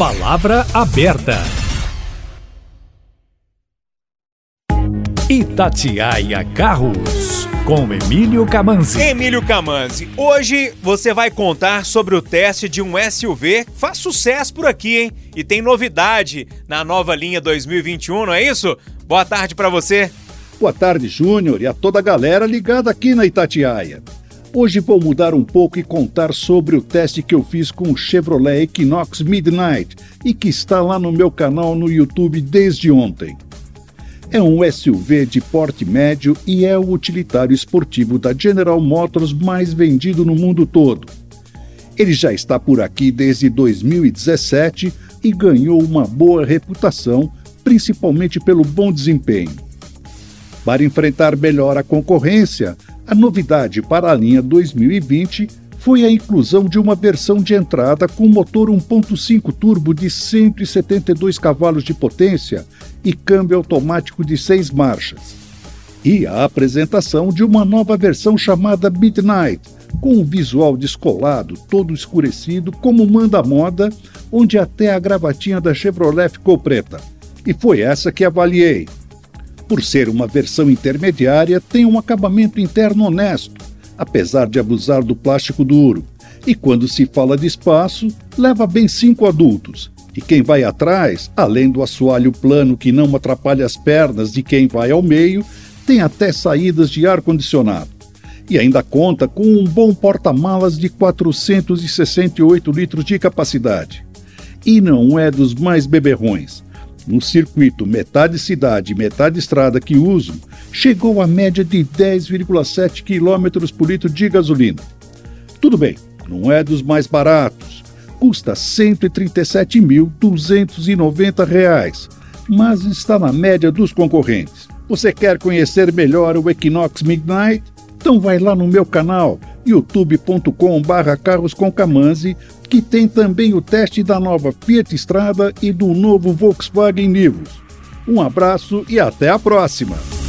Palavra aberta. Itatiaia Carros, com Emílio Camanzi. Emílio Camanzi, hoje você vai contar sobre o teste de um SUV. Faz sucesso por aqui, hein? E tem novidade na nova linha 2021, não é isso? Boa tarde para você. Boa tarde, Júnior, e a toda a galera ligada aqui na Itatiaia. Hoje vou mudar um pouco e contar sobre o teste que eu fiz com o Chevrolet Equinox Midnight e que está lá no meu canal no YouTube desde ontem. É um SUV de porte médio e é o utilitário esportivo da General Motors mais vendido no mundo todo. Ele já está por aqui desde 2017 e ganhou uma boa reputação, principalmente pelo bom desempenho. Para enfrentar melhor a concorrência, a novidade para a linha 2020 foi a inclusão de uma versão de entrada com motor 1.5 turbo de 172 cavalos de potência e câmbio automático de seis marchas. E a apresentação de uma nova versão chamada Midnight, com um visual descolado, todo escurecido, como manda a moda, onde até a gravatinha da Chevrolet ficou preta. E foi essa que avaliei. Por ser uma versão intermediária, tem um acabamento interno honesto, apesar de abusar do plástico duro. E quando se fala de espaço, leva bem cinco adultos. E quem vai atrás, além do assoalho plano que não atrapalha as pernas de quem vai ao meio, tem até saídas de ar-condicionado. E ainda conta com um bom porta-malas de 468 litros de capacidade. E não é dos mais beberrões no circuito metade cidade metade estrada que usam, chegou a média de 10,7 km por litro de gasolina. Tudo bem, não é dos mais baratos, custa R$ 137.290, mas está na média dos concorrentes. Você quer conhecer melhor o Equinox Midnight? Então vai lá no meu canal youtube.com/barra que tem também o teste da nova Fiat Strada e do novo Volkswagen Nivus. Um abraço e até a próxima!